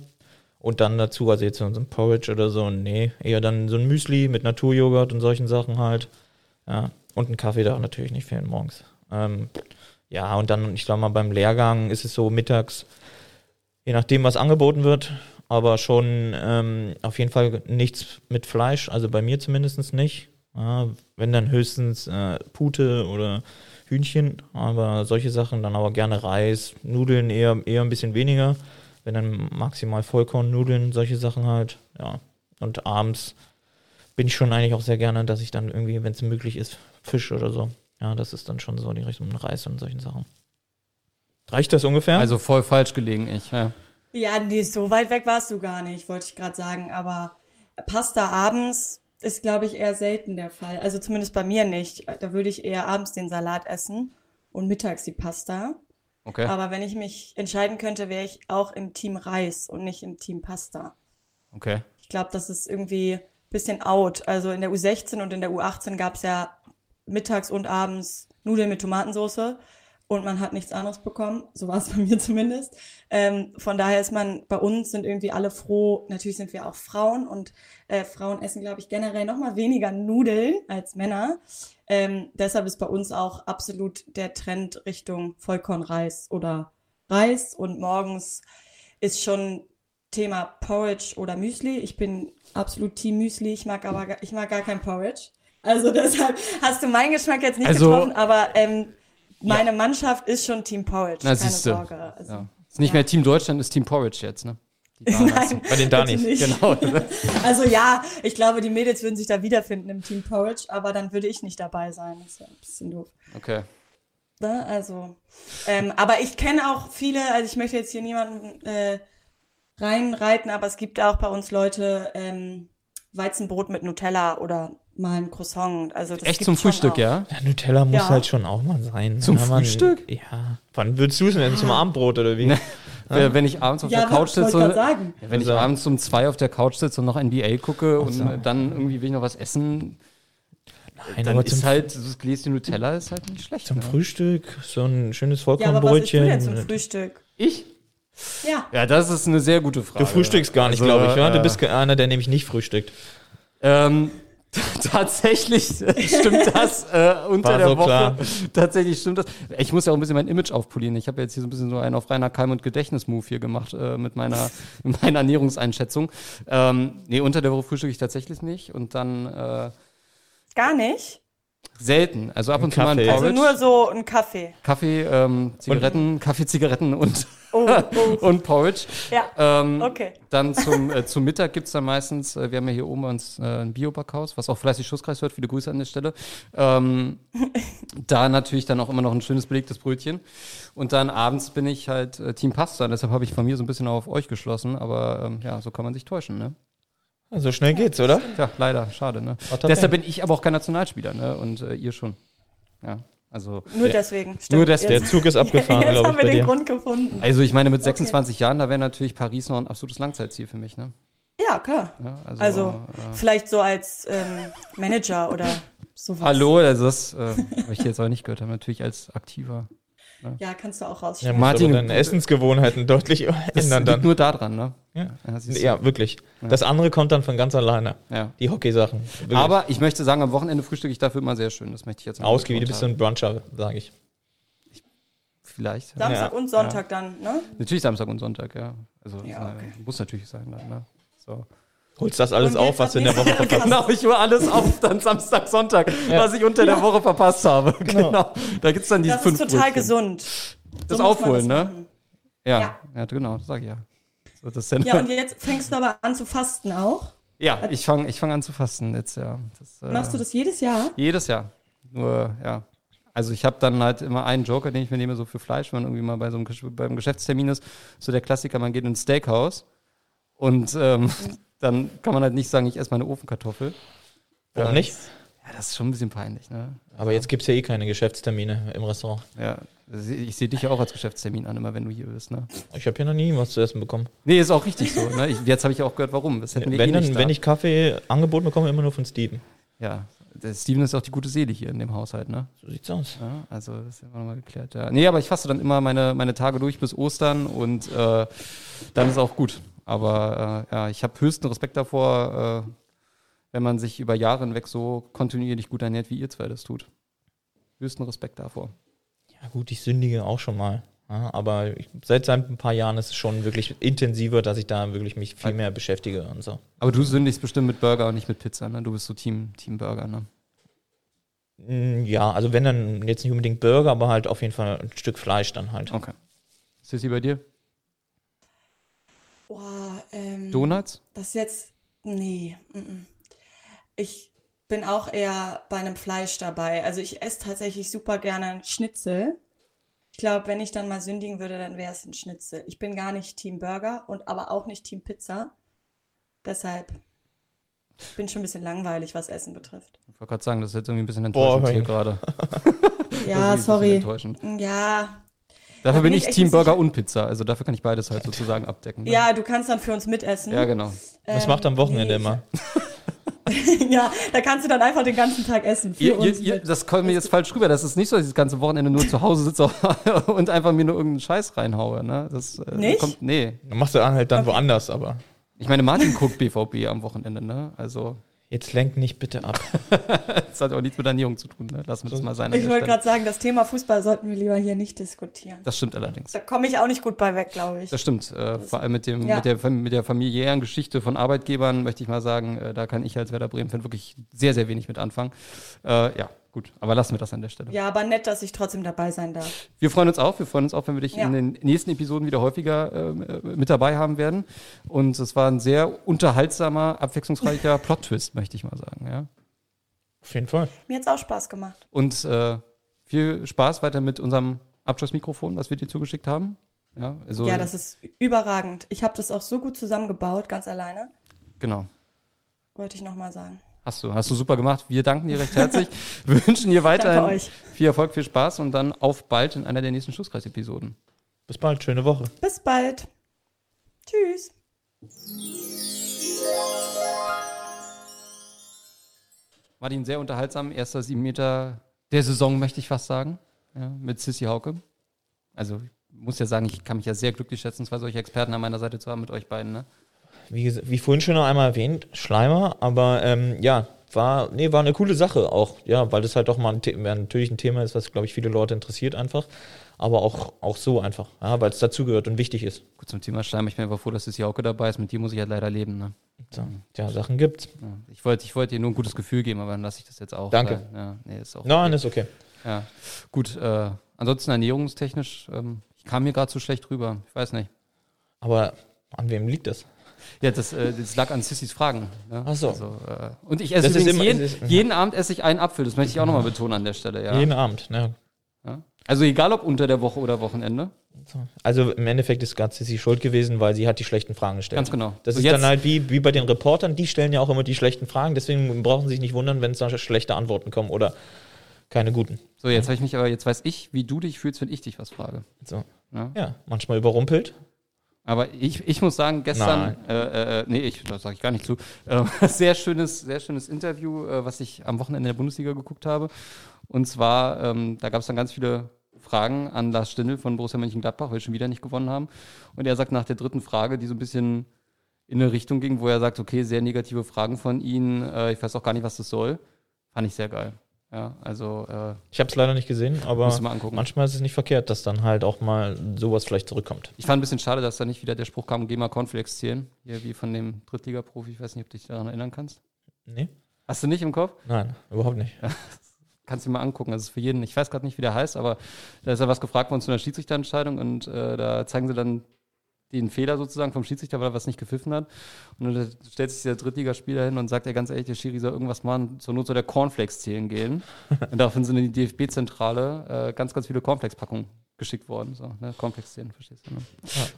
Und dann dazu, also jetzt so ein Porridge oder so, nee, eher dann so ein Müsli mit Naturjoghurt und solchen Sachen halt. Ja, und ein Kaffee darf natürlich nicht fehlen morgens. Ähm, ja, und dann, ich glaube mal, beim Lehrgang ist es so mittags, je nachdem, was angeboten wird, aber schon ähm, auf jeden Fall nichts mit Fleisch, also bei mir zumindest nicht. Ja, wenn dann höchstens äh, Pute oder Hühnchen, aber solche Sachen, dann aber gerne Reis, Nudeln eher, eher ein bisschen weniger. Wenn dann maximal Vollkornnudeln, solche Sachen halt, ja. Und abends bin ich schon eigentlich auch sehr gerne, dass ich dann irgendwie, wenn es möglich ist, Fisch oder so. Ja, das ist dann schon so die Richtung Reis und solchen Sachen. Reicht das ungefähr? Also voll falsch gelegen, ich. Ja. Ja, nee, so weit weg warst du gar nicht, wollte ich gerade sagen. Aber Pasta abends ist, glaube ich, eher selten der Fall. Also zumindest bei mir nicht. Da würde ich eher abends den Salat essen und mittags die Pasta. Okay. Aber wenn ich mich entscheiden könnte, wäre ich auch im Team Reis und nicht im Team Pasta. Okay. Ich glaube, das ist irgendwie ein bisschen out. Also in der U16 und in der U18 gab es ja mittags und abends Nudeln mit Tomatensauce und man hat nichts anderes bekommen. So war es bei mir zumindest. Ähm, von daher ist man, bei uns sind irgendwie alle froh. Natürlich sind wir auch Frauen und äh, Frauen essen, glaube ich, generell noch mal weniger Nudeln als Männer. Ähm, deshalb ist bei uns auch absolut der Trend Richtung Vollkornreis oder Reis und morgens ist schon Thema Porridge oder Müsli. Ich bin absolut Team Müsli. Ich mag aber ich mag gar kein Porridge. Also deshalb hast du meinen Geschmack jetzt nicht Also- getroffen, aber ähm, meine Mannschaft ist schon Team Porridge. Na, keine siehste. Sorge. Also, Ja. Ist nicht Ja. mehr Team Deutschland, ist Team Porridge jetzt, ne? Nein, Bei den Danis. nicht. Genau. Also ja, ich glaube, die Mädels würden sich da wiederfinden im Team Porridge, aber dann würde ich nicht dabei sein. Das wäre ein bisschen doof. Okay. Ne? Also, ähm, aber ich kenne auch viele, also ich möchte jetzt hier niemanden äh, reinreiten, aber es gibt auch bei uns Leute ähm, Weizenbrot mit Nutella oder mal ein Croissant. Also das Echt zum Frühstück, ja? Ja, Nutella muss Ja. halt schon auch mal sein. Zum Ja, man- Frühstück? Ja. Wann würdest du es denn? Zum Abendbrot oder wie? Ne. Äh, Wenn ich abends auf Ja, der Couch sitze, sagen. Wenn ich Also- abends um zwei auf der Couch sitze und noch NBA gucke und so. äh, dann irgendwie will ich noch was essen, Nein, dann aber ist zum, halt, das Gläschen Nutella ist halt nicht schlecht. zum ne? Frühstück so ein schönes Ja, aber was isst du Vollkornbrötchen. denn zum Frühstück? Ich? Ja. Ja, das ist eine sehr gute Frage. du frühstückst gar nicht, Also, glaube ich, ja? Du äh, bist einer, der nämlich nicht frühstückt. Ähm, Tatsächlich äh, stimmt das äh, unter War der so Woche. klar. Tatsächlich stimmt das. Ich muss ja auch ein bisschen mein Image aufpolieren. Ich habe jetzt hier so ein bisschen so einen auf reiner Keim- und Gedächtnis-Move hier gemacht äh, mit meiner, mit meiner Ernährungseinschätzung. Ähm, nee, unter der Woche frühstücke ich tatsächlich nicht und dann äh, Gar nicht. Selten. Also ab Ein und zu mal ein Kaffee. Porridge. Also nur so ein Kaffee. Kaffee, ähm, Zigaretten, Kaffee, Zigaretten und, Oh, oh. und Porridge. Ja. Ähm, Okay. Dann zum, äh, zum Mittag gibt's dann meistens, äh, wir haben ja hier oben bei uns äh, ein Biobackhaus, was auch fleißig Schusskreis hört, viele Grüße an der Stelle. Ähm, da natürlich dann auch immer noch ein schönes belegtes Brötchen. Und dann abends bin ich halt äh, Team Pasta, deshalb habe ich von mir so ein bisschen auf euch geschlossen, aber ähm, ja, so kann man sich täuschen, ne? So schnell geht's, oder? Ja, leider, schade, ne? Deshalb bin ich aber auch kein Nationalspieler, ne? Und äh, ihr schon. Ja, also. Nur deswegen. Stimmt. Nur deswegen. Der Zug ist abgefahren, Jetzt glaube haben ich, wir bei den dir. Grund gefunden. Also ich meine, mit 26 Jahren, da wäre natürlich Paris noch ein absolutes Langzeitziel für mich, ne? Ja, klar. Ja, also, Also äh, vielleicht so als ähm, Manager oder sowas. Hallo, also das äh, habe ich jetzt auch nicht gehört, aber natürlich als aktiver. Ja, kannst du auch Ja, rausschneiden. Martin- Martin, deine Essensgewohnheiten deutlich Das ändern liegt dann. nur da dran, ne? Ja. Ja. Ja, wirklich. Das andere kommt dann von ganz alleine. ja. Die Hockeysachen. Wirklich. Aber ich möchte sagen, am Wochenende frühstücke ich dafür immer sehr schön. Das möchte ich jetzt mal ausgewiesen bist du ein. Bruncher, sage ich. Vielleicht. Ja. Samstag Ja, und Sonntag dann, ne? Natürlich Samstag und Sonntag, ja. Also Ja, okay. muss natürlich sein. Dann, ne? so. Holst das alles auf, was du in der Woche verpasst Genau, ich hole alles auf, dann Samstag, Sonntag, Ja. was ich unter der Woche verpasst habe. Genau. Da gibt's dann diese Das fünf ist total Brötchen. gesund. Das So Aufholen, das ne? Ja. Ja. ja, genau, das sag ich ja. So, das Ja, und jetzt fängst du aber an zu fasten auch. ja, ich fange ich fang an zu fasten jetzt, ja. Das, äh, Machst du das jedes Jahr? Jedes Jahr. Nur, ja. Also ich habe dann halt immer einen Joker, den ich mir nehme, so für Fleisch, wenn man irgendwie mal bei so einem beim Geschäftstermin ist. So der Klassiker, man geht ins Steakhouse und ähm, dann kann man halt nicht sagen, ich esse meine Ofenkartoffel. Warum nicht? Ja, das ist schon ein bisschen peinlich, ne? Aber jetzt gibt's ja eh keine Geschäftstermine im Restaurant. Ja, ich sehe dich ja auch als Geschäftstermin an, immer wenn du hier bist, ne? Ich habe ja noch nie was zu essen bekommen. Nee, ist auch richtig so, ne? Ich, jetzt habe ich auch gehört, warum. Das hätten wir Wenn, eh dann, wenn ich Kaffee angeboten bekomme, immer nur von Steven. Ja, der Steven ist auch die gute Seele hier in dem Haushalt, ne? So sieht's aus. Ja, also das ist ja nochmal geklärt. Ja. Nee, aber ich fasse dann immer meine, meine Tage durch bis Ostern und äh, dann ist auch gut. Aber äh, ja, ich habe höchsten Respekt davor, äh, wenn man sich über Jahre hinweg so kontinuierlich gut ernährt, wie ihr zwei das tut. Höchsten Respekt davor. Ja gut, ich sündige auch schon mal. Ja, aber ich, seit, seit ein paar Jahren ist es schon wirklich intensiver, dass ich da wirklich mich viel mehr beschäftige und so. Aber du sündigst bestimmt mit Burger und nicht mit Pizza, ne? Du bist so Team, Team Burger, ne? Mm, Ja, also wenn dann jetzt nicht unbedingt Burger, aber halt auf jeden Fall ein Stück Fleisch dann halt. Okay. Sissy, bei dir? Boah, ähm, Donuts? Das jetzt. Nee. mm, mm. Ich bin auch eher bei einem Fleisch dabei. Also ich esse tatsächlich super gerne einen Schnitzel. Ich glaube, wenn ich dann mal sündigen würde, dann wäre es ein Schnitzel. Ich bin gar nicht Team Burger und aber auch nicht Team Pizza. Deshalb bin schon ein bisschen langweilig, was Essen betrifft. Ich wollte gerade sagen, das ist jetzt irgendwie ein bisschen Boah, enttäuschend hier Hein. gerade. Ja, sorry. Ja, Dafür Da bin bin ich ich Team Burger sicher. und Pizza. Also dafür kann ich beides halt sozusagen abdecken. ne? ja, du kannst dann für uns mitessen. Ja, genau. Was Ähm, macht am Wochenende nee, immer? ja, da kannst du dann einfach den ganzen Tag essen. Für Ihr, ihr, uns ihr, das kommt mir jetzt falsch rüber. Das ist nicht so, dass ich das ganze Wochenende nur zu Hause sitze und einfach mir nur irgendeinen Scheiß reinhaue. Ne? Das, äh, Nicht? Kommt, nee. Dann machst du halt dann Okay. woanders, aber Ich meine, Martin guckt BVB am Wochenende. Ne? Also jetzt lenk nicht bitte ab. das hat auch nichts mit Ernährung zu tun. Ne? Lassen wir das mal sein. Ich wollte gerade sagen, das Thema Fußball sollten wir lieber hier nicht diskutieren. Das stimmt allerdings. Da komme ich auch nicht gut bei weg, glaube ich. Das stimmt. Äh, vor allem mit, dem, Ja. mit, der, mit der familiären Geschichte von Arbeitgebern möchte ich mal sagen, äh, da kann ich als Werder Bremen-Fan wirklich sehr, sehr wenig mit anfangen. Äh, ja, gut. Aber lassen wir das an der Stelle. Ja, aber nett, dass ich trotzdem dabei sein darf. Wir freuen uns auch. Wir freuen uns auch, wenn wir dich Ja. in den nächsten Episoden wieder häufiger ähm, äh, mit dabei haben werden. Und es war ein sehr unterhaltsamer, abwechslungsreicher Plot-Twist, möchte ich mal sagen. Ja. Auf jeden Fall. Mir hat's auch Spaß gemacht. Und äh, viel Spaß weiter mit unserem Abschlussmikrofon, was wir dir zugeschickt haben. Ja, also, Ja, das ist überragend. Ich habe das auch so gut zusammengebaut, ganz alleine. genau. Wollte ich nochmal sagen. Hast du, hast du super gemacht. Wir danken dir recht herzlich. Wir wünschen dir weiterhin viel Erfolg, viel Spaß und dann auf bald in einer der nächsten Schusskreis-Episoden. Bis bald, schöne Woche. Bis bald. Tschüss. Martin, sehr unterhaltsam. Erster sieben Meter der Saison, möchte ich fast sagen. Ja, mit Sissy Hauke. Also, ich muss ja sagen, ich kann mich ja sehr glücklich schätzen, zwei solche Experten an meiner Seite zu haben mit euch beiden. Ne? Wie, wie vorhin schon noch einmal erwähnt, Schleimer, aber ähm, ja, war, nee, war eine coole Sache auch, ja, weil das halt auch mal ein, natürlich ein Thema ist, was, glaube ich, viele Leute interessiert einfach, aber auch, auch so einfach, ja, weil es dazugehört und wichtig ist. Gut, zum Thema Schleim, ich bin einfach froh, dass das Jauke dabei ist. Mit dir muss ich halt leider leben. Ne? So, ja, Sachen gibt's. Ja. Ich wollte ich wollte dir nur ein gutes Gefühl geben, aber dann lasse ich das jetzt auch. Danke. Weil, ja, nee, ist auch Nein, ist okay. Ja, gut. Äh, ansonsten ernährungstechnisch, ähm, ich kam mir gerade zu schlecht rüber. Ich weiß nicht. Aber an wem liegt das? Ja, das, äh, das lag an Sissys Fragen. Ne? Ach so. Also, äh, und ich esse Das ist übrigens immer- jeden, es ist- jeden Abend esse ich einen Apfel. Das möchte ich auch nochmal betonen an der Stelle. Ja. Jeden Abend, ne? ja. Also egal ob unter der Woche oder Wochenende. So. Also im Endeffekt ist gerade sie schuld gewesen, weil sie hat die schlechten Fragen gestellt. Ganz genau. Das So ist jetzt- dann halt wie, wie bei den Reportern, die stellen ja auch immer die schlechten Fragen, deswegen brauchen sie sich nicht wundern, wenn es da schlechte Antworten kommen oder keine guten. So, jetzt habe ich mich aber, jetzt weiß ich, wie du dich fühlst, wenn ich dich was frage. So. Ja? Ja, manchmal überrumpelt. Aber ich, ich muss sagen, gestern, äh, äh, nee, ich, das sage ich gar nicht zu, äh, sehr schönes, sehr schönes Interview, äh, was ich am Wochenende in der Bundesliga geguckt habe. Und zwar, ähm, da gab es dann ganz viele Fragen an Lars Stindl von Borussia Mönchengladbach, weil wir schon wieder nicht gewonnen haben. Und er sagt nach der dritten Frage, die so ein bisschen in eine Richtung ging, wo er sagt, okay, sehr negative Fragen von Ihnen, äh, ich weiß auch gar nicht, was das soll. Fand ich sehr geil. Ja, also äh, Ich habe es leider nicht gesehen, aber manchmal ist es nicht verkehrt, dass dann halt auch mal sowas vielleicht zurückkommt. Ich fand ein bisschen schade, dass da nicht wieder der Spruch kam, geh mal Cornflakes zählen. Hier wie von dem Drittliga-Profi. Ich weiß nicht, ob du dich daran erinnern kannst. Nee? Hast du nicht im Kopf? Nein, überhaupt nicht. Kannst du dir mal angucken. Das ist für jeden, ich weiß gerade nicht, wie der heißt, aber da ist ja was gefragt worden zu einer Schiedsrichterentscheidung und äh, da zeigen sie dann den Fehler sozusagen vom Schiedsrichter, weil er was nicht gepfiffen hat. Und dann stellt sich der Drittligaspieler hin und sagt ja ganz ehrlich, der Schiri soll irgendwas machen, zur Not soll der Cornflakes zählen gehen. und daraufhin sind in die DFB-Zentrale äh, ganz, ganz viele Cornflakes-Packungen geschickt worden. So, ne? Cornflakes zählen, verstehst du? Ne?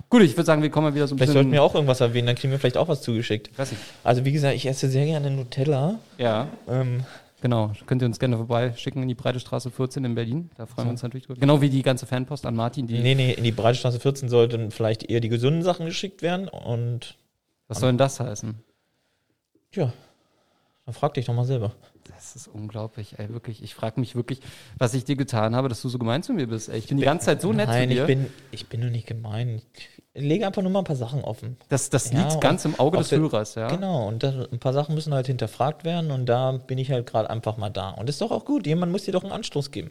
Gut, ich würde sagen, wir kommen mal wieder so ein Vielleicht bisschen. sollten wir auch irgendwas erwähnen, dann kriegen wir vielleicht auch was zugeschickt. Ich weiß nicht. Also wie gesagt, ich esse sehr gerne Nutella. Ja, Ähm, genau. Könnt ihr uns gerne vorbeischicken in die Breite Straße 14 in Berlin. Da freuen wir uns natürlich drüber. Genau wie die ganze Fanpost an Martin, die. nee, nee, in die Breitstraße 14 sollten vielleicht eher die gesunden Sachen geschickt werden. Und Was soll denn das heißen? ja, dann frag dich doch mal selber. Das ist unglaublich, ey, wirklich. Ich frage mich wirklich, was ich dir getan habe, dass du so gemein zu mir bist. Ey. Ich bin die ganze Zeit so nett Nein, zu dir. ich bin, ich bin nur nicht gemein. Lege einfach nur mal ein paar Sachen offen. das das Ja, liegt ganz im Auge des der- Hörers, ja. Genau, und das, ein paar Sachen müssen halt hinterfragt werden und da bin ich halt gerade einfach mal da. Und das ist doch auch gut, jemand muss dir doch einen Anstoß geben.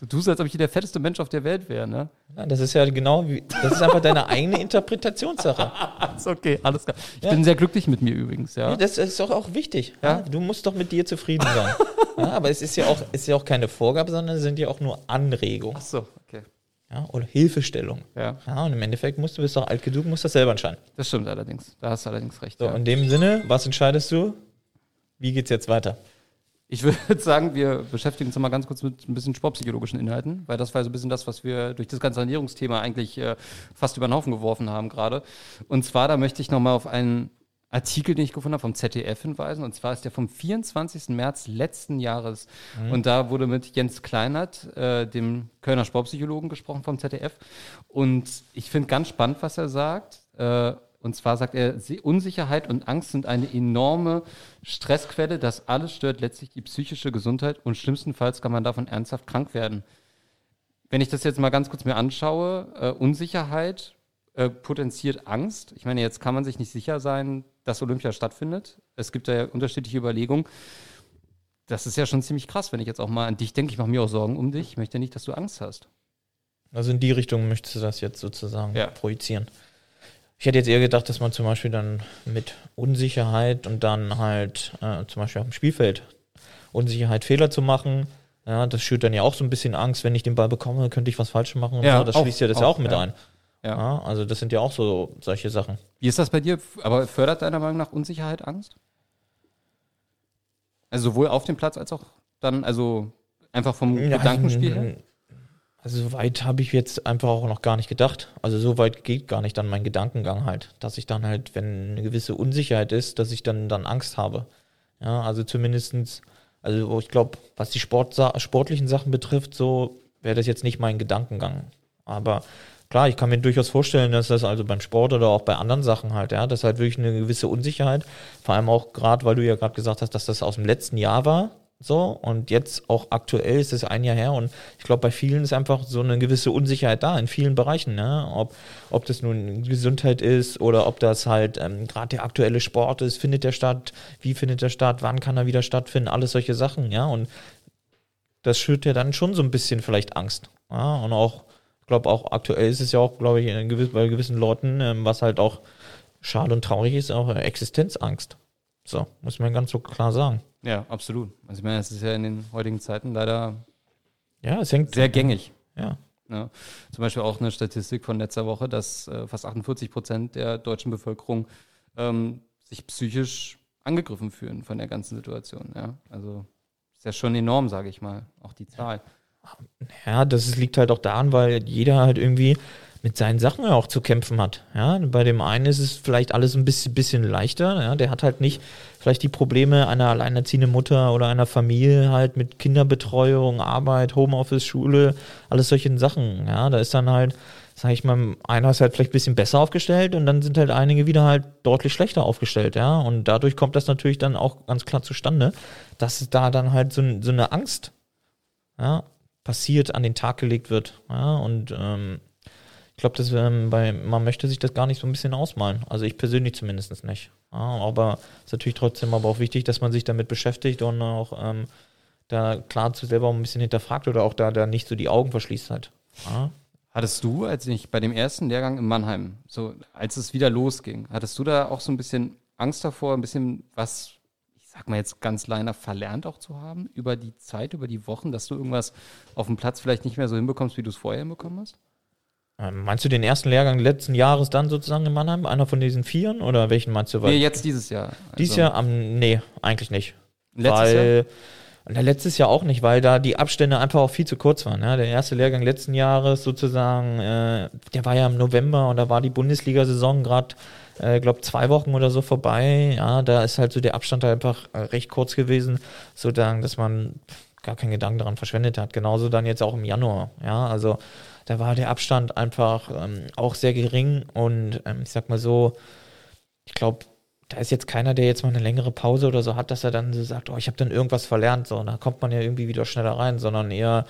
Du tust, als ob ich hier der fetteste Mensch auf der Welt wäre, ne? Ja, das ist ja genau wie, das ist einfach deine eigene Interpretationssache. Ist okay, alles klar. Ich Ja. bin sehr glücklich mit mir übrigens, ja. Ja, das ist doch auch wichtig. Ja. Du musst doch mit dir zufrieden sein. aber es ist ja, auch, ist ja auch keine Vorgabe, sondern es sind ja auch nur Anregungen Ach so, okay. Ja, oder Hilfestellung. Ja, Ja, und im Endeffekt musst du, bist doch alt genug, musst das selber entscheiden. das stimmt allerdings. Da hast du allerdings recht. So, ja. in dem Sinne, was entscheidest du? Wie geht's jetzt weiter? Ich würde sagen, wir beschäftigen uns mal ganz kurz mit ein bisschen sportpsychologischen Inhalten, weil das war so ein bisschen das, was wir durch das ganze Ernährungsthema eigentlich äh, fast über den Haufen geworfen haben gerade. Und zwar, da möchte ich noch mal auf einen Artikel, den ich gefunden habe, vom ZDF hinweisen. Und zwar ist der vom 24. März letzten Jahres. Und da wurde mit Jens Kleinert, äh, dem Kölner Sportpsychologen, gesprochen vom ZDF. Und ich finde ganz spannend, was er sagt. Äh, und zwar sagt er, Unsicherheit und Angst sind eine enorme Stressquelle. Das alles stört letztlich die psychische Gesundheit und schlimmstenfalls kann man davon ernsthaft krank werden. Wenn ich das jetzt mal ganz kurz mir anschaue, äh, Unsicherheit äh, potenziert Angst. Ich meine, jetzt kann man sich nicht sicher sein, dass Olympia stattfindet. Es gibt da ja unterschiedliche Überlegungen. Das ist ja schon ziemlich krass, wenn ich jetzt auch mal an dich denke. Ich mache mir auch Sorgen um dich. Ich möchte nicht, dass du Angst hast. Also in die Richtung möchtest du das jetzt sozusagen Ja. projizieren. Ich hätte jetzt eher gedacht, dass man zum Beispiel dann mit Unsicherheit und dann halt äh, zum Beispiel auf dem Spielfeld Unsicherheit, Fehler zu machen. Ja, das schürt dann ja auch so ein bisschen Angst, wenn ich den Ball bekomme, könnte ich was falsch machen und Ja, so. Das auch- schließt ja das ja auch, auch mit ja. ein. Ja. Ja, also das sind ja auch so solche Sachen. Wie ist das bei dir? Aber fördert deiner Meinung nach Unsicherheit Angst? Also sowohl auf dem Platz als auch dann, also einfach vom Gedankenspiel her? Also so weit habe ich jetzt einfach auch noch gar nicht gedacht. Also so weit geht gar nicht dann mein Gedankengang halt, dass ich dann halt, wenn eine gewisse Unsicherheit ist, dass ich dann dann Angst habe. Ja, also zumindestens, also ich glaube, was die Sportsa sportlichen Sachen betrifft, so wäre das jetzt nicht mein Gedankengang. Aber klar, ich kann mir durchaus vorstellen, dass das also beim Sport oder auch bei anderen Sachen halt, ja, das halt wirklich eine gewisse Unsicherheit, vor allem auch gerade, weil du ja gerade gesagt hast, dass das aus dem letzten Jahr war, So, und jetzt auch aktuell ist es ein Jahr her und ich glaube, bei vielen ist einfach so eine gewisse Unsicherheit da, in vielen Bereichen, ne? Ob, ob das nun Gesundheit ist oder ob das halt ähm, gerade der aktuelle Sport ist, findet der statt, wie findet der statt, wann kann er wieder stattfinden, alles solche Sachen, ja. Und das schürt ja dann schon so ein bisschen vielleicht Angst. Ja? Und auch, glaube, auch aktuell ist es ja auch, glaube ich, in gewiss, bei gewissen Leuten, ähm, was halt auch schade und traurig ist, auch Existenzangst. So, muss man ganz so klar sagen. Ja, absolut. Also ich meine, es ist ja in den heutigen Zeiten leider Ja, es hängt sehr gängig. Ja. Ne? Zum Beispiel auch eine Statistik von letzter Woche, dass äh, fast 48 Prozent der deutschen Bevölkerung ähm, sich psychisch angegriffen fühlen von der ganzen Situation. Ja? Also ist ja schon enorm, sage ich mal, auch die Zahl. Ja, das ist- liegt halt auch daran, weil jeder halt irgendwie mit seinen Sachen ja auch zu kämpfen hat. Ja, bei dem einen ist es vielleicht alles ein bisschen, bisschen leichter. Ja, der hat halt nicht vielleicht die Probleme einer alleinerziehenden Mutter oder einer Familie halt mit Kinderbetreuung, Arbeit, Homeoffice, Schule, alles solche Sachen. Ja, da ist dann halt, sag ich mal, einer ist halt vielleicht ein bisschen besser aufgestellt und dann sind halt einige wieder halt deutlich schlechter aufgestellt. Ja, und dadurch kommt das natürlich dann auch ganz klar zustande, dass da dann halt so, so eine Angst ja, passiert, an den Tag gelegt wird. Ja, und ähm, ich glaube, ähm, man möchte sich das gar nicht so ein bisschen ausmalen. Also ich persönlich zumindest nicht. Ja, aber es ist natürlich trotzdem aber auch wichtig, dass man sich damit beschäftigt und auch ähm, da klar zu selber ein bisschen hinterfragt oder auch da, da nicht so die Augen verschließt halt. Ja. Hattest du, als ich bei dem ersten Lehrgang in Mannheim, so als es wieder losging, hattest du da auch so ein bisschen Angst davor, ein bisschen was, sag mal jetzt ganz leiner, verlernt auch zu haben über die Zeit, über die Wochen, dass du irgendwas auf dem Platz vielleicht nicht mehr so hinbekommst, wie du es vorher hinbekommen hast? Ähm, meinst du den ersten Lehrgang letzten Jahres dann sozusagen in Mannheim? Einer von diesen Vieren oder welchen meinst du? Weil Nee, jetzt dieses Jahr. Dieses Also, Jahr am, nee, eigentlich nicht. Letztes weil, Jahr? Na, letztes Jahr auch nicht, weil da die Abstände einfach auch viel zu kurz waren. Ja. Der erste Lehrgang letzten Jahres sozusagen, äh, der war ja im November und da war die Bundesliga-Saison gerade, äh, glaube zwei Wochen oder so vorbei. Ja, da ist halt so der Abstand einfach äh, recht kurz gewesen, so dass man gar keinen Gedanken daran verschwendet hat. Genauso dann jetzt auch im Januar. Ja, also da war der Abstand einfach ähm, auch sehr gering und ähm, ich sag mal so, ich glaube, da ist jetzt keiner, der jetzt mal eine längere Pause oder so hat, dass er dann so sagt, oh, ich habe dann irgendwas verlernt, so, und da kommt man ja irgendwie wieder schneller rein, sondern eher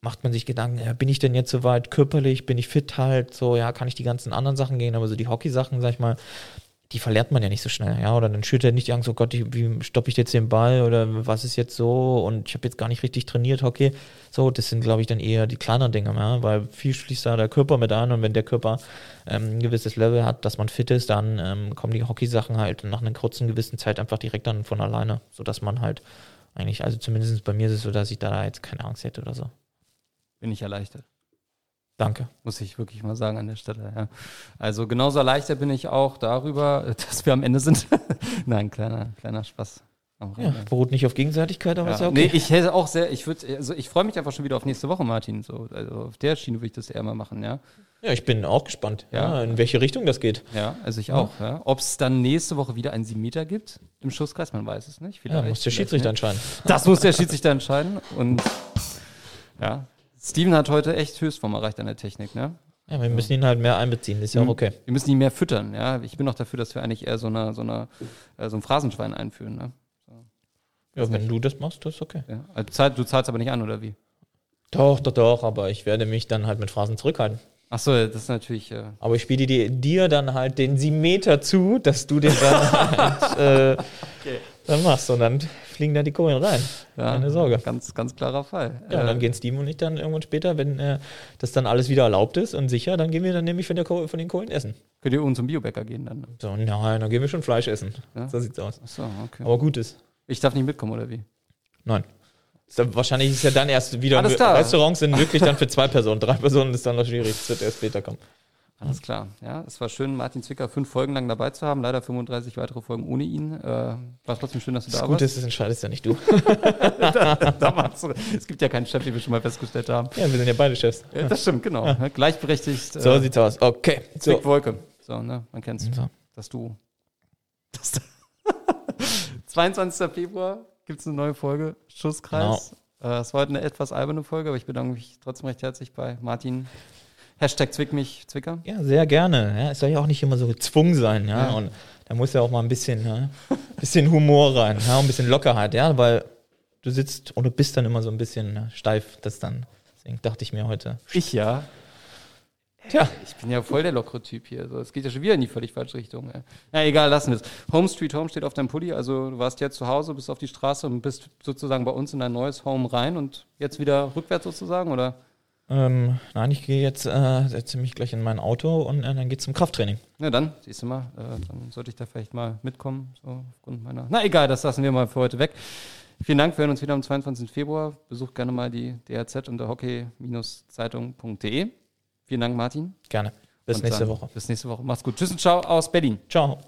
macht man sich Gedanken, ja, bin ich denn jetzt soweit körperlich, bin ich fit halt, so, ja, kann ich die ganzen anderen Sachen gehen, aber so die Hockey-Sachen, sag ich mal, die verlernt man ja nicht so schnell, ja, oder dann schürt er nicht die Angst, oh Gott, ich- wie stoppe ich jetzt den Ball oder was ist jetzt so und ich habe jetzt gar nicht richtig trainiert, Hockey, so, das sind, glaube ich, dann eher die kleineren Dinge, ja, weil viel schließt da der Körper mit an und wenn der Körper ähm, ein gewisses Level hat, dass man fit ist, dann ähm, kommen die Hockeysachen halt nach einer kurzen gewissen Zeit einfach direkt dann von alleine, sodass man halt eigentlich, also zumindest bei mir ist es so, dass ich da jetzt keine Angst hätte oder so. Bin ich erleichtert. Danke. Muss ich wirklich mal sagen an der Stelle. Ja. Also genauso erleichtert bin ich auch darüber, dass wir am Ende sind. Nein, kleiner, kleiner Spaß. Am Ja, beruht nicht auf Gegenseitigkeit, aber ist ja Ja. okay. Nee, ich hätte auch sehr, ich würde, also ich freue mich einfach schon wieder auf nächste Woche, Martin. So, also auf der Schiene würde ich das eher mal machen, ja. ja, ich bin auch gespannt, ja. Ja. in welche Richtung das geht. Ja, also ich Ja. auch. Ja. Ob es dann nächste Woche wieder einen 7 Meter gibt im Schusskreis, man weiß es nicht. Ja, Vielleicht, muss der Schiedsrichter entscheiden. Das muss der Schiedsrichter entscheiden. Und ja, Steven hat heute echt Höchstform erreicht an der Technik, ne? Ja, wir müssen ihn halt mehr einbeziehen, ist ja auch Mhm. okay. Wir müssen ihn mehr füttern, ja. Ich bin auch dafür, dass wir eigentlich eher so, eine, so, eine, äh, so ein Phrasenschwein einführen, ne? Ja, wenn du das machst, das ist okay. Ja. Also, zahl- du zahlst aber nicht an, oder wie? Doch, doch, doch, aber ich werde mich dann halt mit Phrasen zurückhalten. Ach so, das ist natürlich. Äh, Aber ich spiele dir, dir dann halt den 7 Meter zu, dass du den dann halt, äh, dann machst und dann fliegen da die Kohlen rein. ja, Keine Sorge. Ganz, ganz klarer Fall. Ja, und dann gehen Steven und ich dann irgendwann später, wenn äh, das dann alles wieder erlaubt ist und sicher, dann gehen wir dann nämlich von, der Kohl, von den Kohlen essen. Könnt ihr uns zum Biobäcker gehen dann? ne? So, nein, dann gehen wir schon Fleisch essen. Ja. So sieht's aus. Ach so, okay. Aber gut ist. Ich darf nicht mitkommen, oder wie? Nein. Ist dann, wahrscheinlich ist ja dann erst wieder. Alles klar. Restaurants sind wirklich dann für zwei Personen. Drei Personen ist dann noch schwierig. Das wird erst später kommen. Alles klar. Ja, es war schön, Martin Zwicker fünf Folgen lang dabei zu haben. Leider 35 weitere Folgen ohne ihn. Äh, war trotzdem schön, dass du Das da Gute warst. ist, das entscheidest ja nicht du. Da machst du- es gibt ja keinen Chef, wie wir schon mal festgestellt haben. Ja, wir sind ja beide Chefs. Ja, das stimmt, genau. Gleichberechtigt. So äh, sieht's aus. Okay. So. Zwick Wolke. So, ne? Man kennt's. So. Das du. Das 22. Februar gibt es eine neue Folge. Schusskreis. Äh, es war heute eine etwas alberne Folge, aber ich bedanke mich trotzdem recht herzlich bei Martin. Hashtag Zwick mich, Zwicker. Ja, sehr gerne. Ja, es soll ja auch nicht immer so gezwungen sein, ja. Ja. Und da muss ja auch mal ein bisschen, ja, bisschen Humor rein, ja, ein bisschen Lockerheit, ja, weil du sitzt und du bist dann immer so ein bisschen äh, steif, das dann, deswegen dachte ich mir heute, Ich ja. Tja, Ich bin ja voll der lockere Typ hier. Also, es geht ja schon wieder in die völlig falsche Richtung. Ey. Na egal, lassen wir es. Home Street Home steht auf deinem Pulli. Also du warst jetzt zu Hause, bist auf die Straße und bist sozusagen bei uns in dein neues Home rein und jetzt wieder rückwärts sozusagen, oder? ähm, nein, ich gehe jetzt, äh, setze mich gleich in mein Auto und äh, dann geht's zum Krafttraining. Na dann, siehst du mal, äh, dann sollte ich da vielleicht mal mitkommen, so aufgrund meiner. Na egal, das lassen wir mal für heute weg. Vielen Dank, wir hören uns wieder am 22. Februar. Besucht gerne mal die DRZ unter hockey-zeitung.de. Vielen Dank, Martin. Gerne. Bis und nächste Woche. Bis nächste Woche. Macht's gut. Tschüss und ciao aus Berlin. Ciao.